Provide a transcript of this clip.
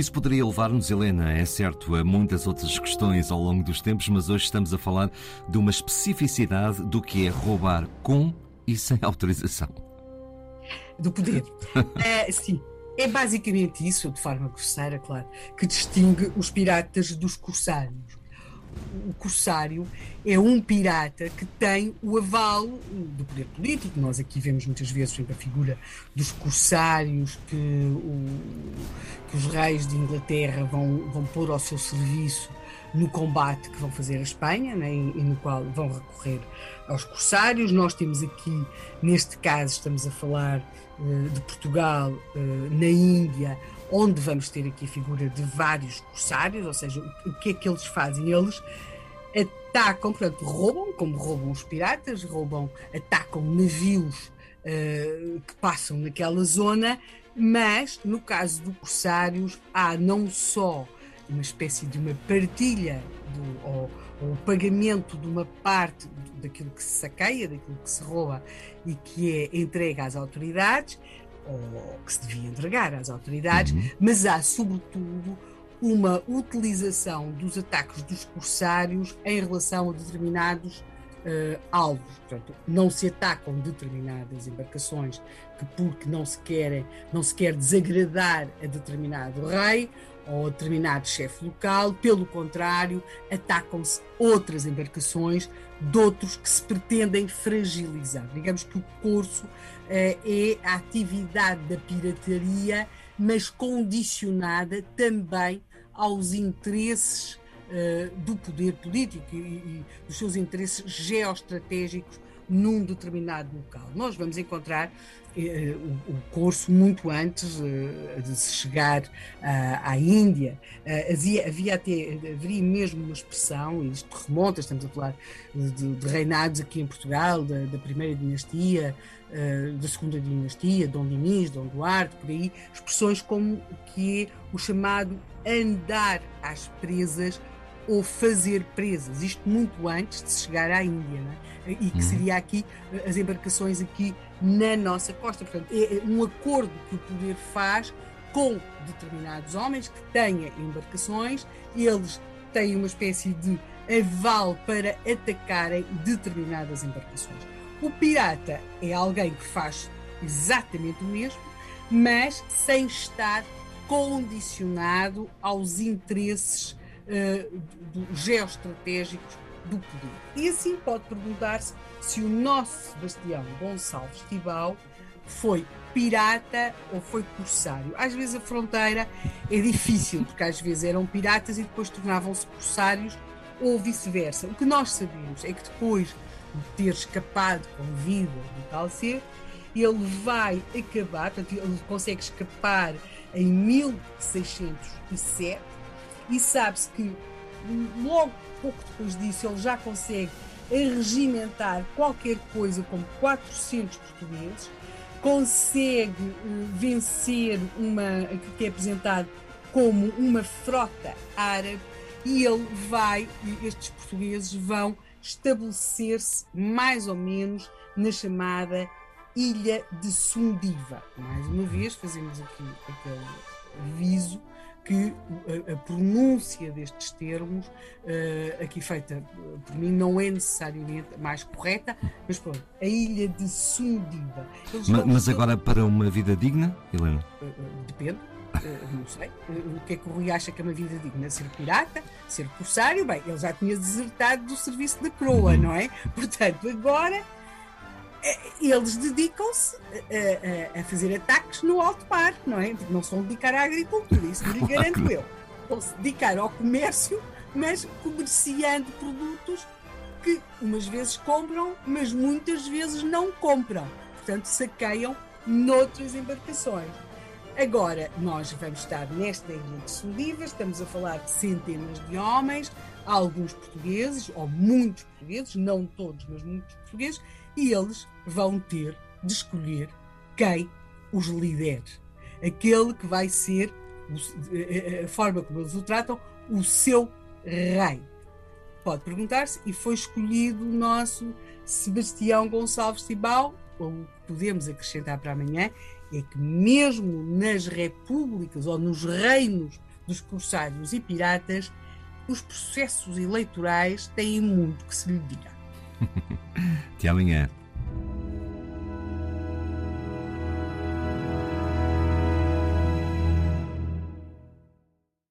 Isso poderia levar-nos, Helena, é certo, a muitas outras questões ao longo dos tempos, mas hoje estamos a falar de uma especificidade do que é roubar com e sem autorização. Do poder. é, sim. É basicamente isso, de forma grosseira, claro, que distingue os piratas dos corsários o corsário é um pirata que tem o aval do poder político. Nós aqui vemos muitas vezes sempre a figura dos corsários que, o, que os reis de Inglaterra vão, vão pôr ao seu serviço no combate que vão fazer a Espanha né, e, no qual vão recorrer aos corsários. Nós temos aqui, neste caso, estamos a falar uh, de Portugal, uh, na Índia, onde vamos ter aqui a figura de vários corsários, ou seja, o que é que eles fazem? Eles atacam, portanto, roubam, como roubam os piratas, roubam, atacam navios uh, que passam naquela zona, mas no caso dos corsários há não só uma espécie de uma partilha do, ou, ou o pagamento de uma parte daquilo que se saqueia, daquilo que se rouba e que é entregue às autoridades, ou que se devia entregar às autoridades, uhum. mas há, sobretudo, uma utilização dos ataques dos corsários em relação a determinados uh, alvos. Portanto, não se atacam determinadas embarcações que, porque não se, querem, não se quer desagradar a determinado rei ou a determinado chefe local, pelo contrário, atacam-se outras embarcações de outros que se pretendem fragilizar. Digamos que o curso eh, é a atividade da pirataria, mas condicionada também aos interesses uh, do poder político e, e dos seus interesses geoestratégicos num determinado local. Nós vamos encontrar eh, o, o, curso muito antes eh, de se chegar à Índia. Eh, havia, havia até, haveria mesmo uma expressão, e isto remonta, estamos a falar de, de reinados aqui em Portugal, da, da primeira dinastia, eh, da segunda dinastia, Dom Dinis, Dom Duarte, por aí, expressões como que é o chamado andar às presas ou fazer presas, isto muito antes de chegar à Índia, é? e que uhum. seria aqui as embarcações aqui na nossa costa. Portanto, é um acordo que o poder faz com determinados homens que tenham embarcações, eles têm uma espécie de aval para atacarem determinadas embarcações. O pirata é alguém que faz exatamente o mesmo, mas sem estar condicionado aos interesses uh, do, geoestratégicos do poder. E assim pode perguntar-se se o nosso Sebastião Gonçalves Tibau foi pirata ou foi corsário. Às vezes a fronteira é difícil, porque às vezes eram piratas e depois tornavam-se corsários ou vice-versa. O que nós sabemos é que depois de ter escapado com vida do tal ser, ele vai acabar, portanto, ele consegue escapar em 1607 e sabe-se que logo pouco depois disso ele já consegue regimentar qualquer coisa como 400 portugueses, consegue uh, vencer uma que é apresentado como uma frota árabe e ele vai, estes portugueses vão estabelecer-se mais ou menos na chamada Ilha de Sundiva. Mais uma vez fazemos aqui aquele aviso que a, pronúncia destes termos, uh, aqui feita por mim, não é necessariamente mais correta, mas pronto, a ilha de Sundiva. Mas, mas, agora para uma vida digna, Helena? Uh, uh, depende. não sei. o que é que o Rui acha que é uma vida digna? Ser pirata? Ser corsário? Bem, ele já tinha desertado do serviço da coroa, uhum. não é? Portanto, agora eles dedicam-se a, a, a, fazer ataques no alto mar, não é? Não se vão dedicar à agricultura, isso lhe garanto eu. Vão se dedicar ao comércio, mas comerciando produtos que umas vezes compram, mas muitas vezes não compram. Portanto, saqueiam noutras embarcações. Agora, nós vamos estar nesta ilha de Soliva, estamos a falar de centenas de homens, alguns portugueses, ou muitos portugueses, não todos, mas muitos portugueses, e eles vão ter de escolher quem os lidere. aquele que vai ser, a forma como eles o tratam, o seu rei. Pode perguntar-se, e foi escolhido o nosso Sebastião Gonçalves Tibau, ou podemos acrescentar para amanhã, é que mesmo nas repúblicas ou nos reinos dos corsários e piratas, os processos eleitorais têm muito que se lhe diga. Amanhã.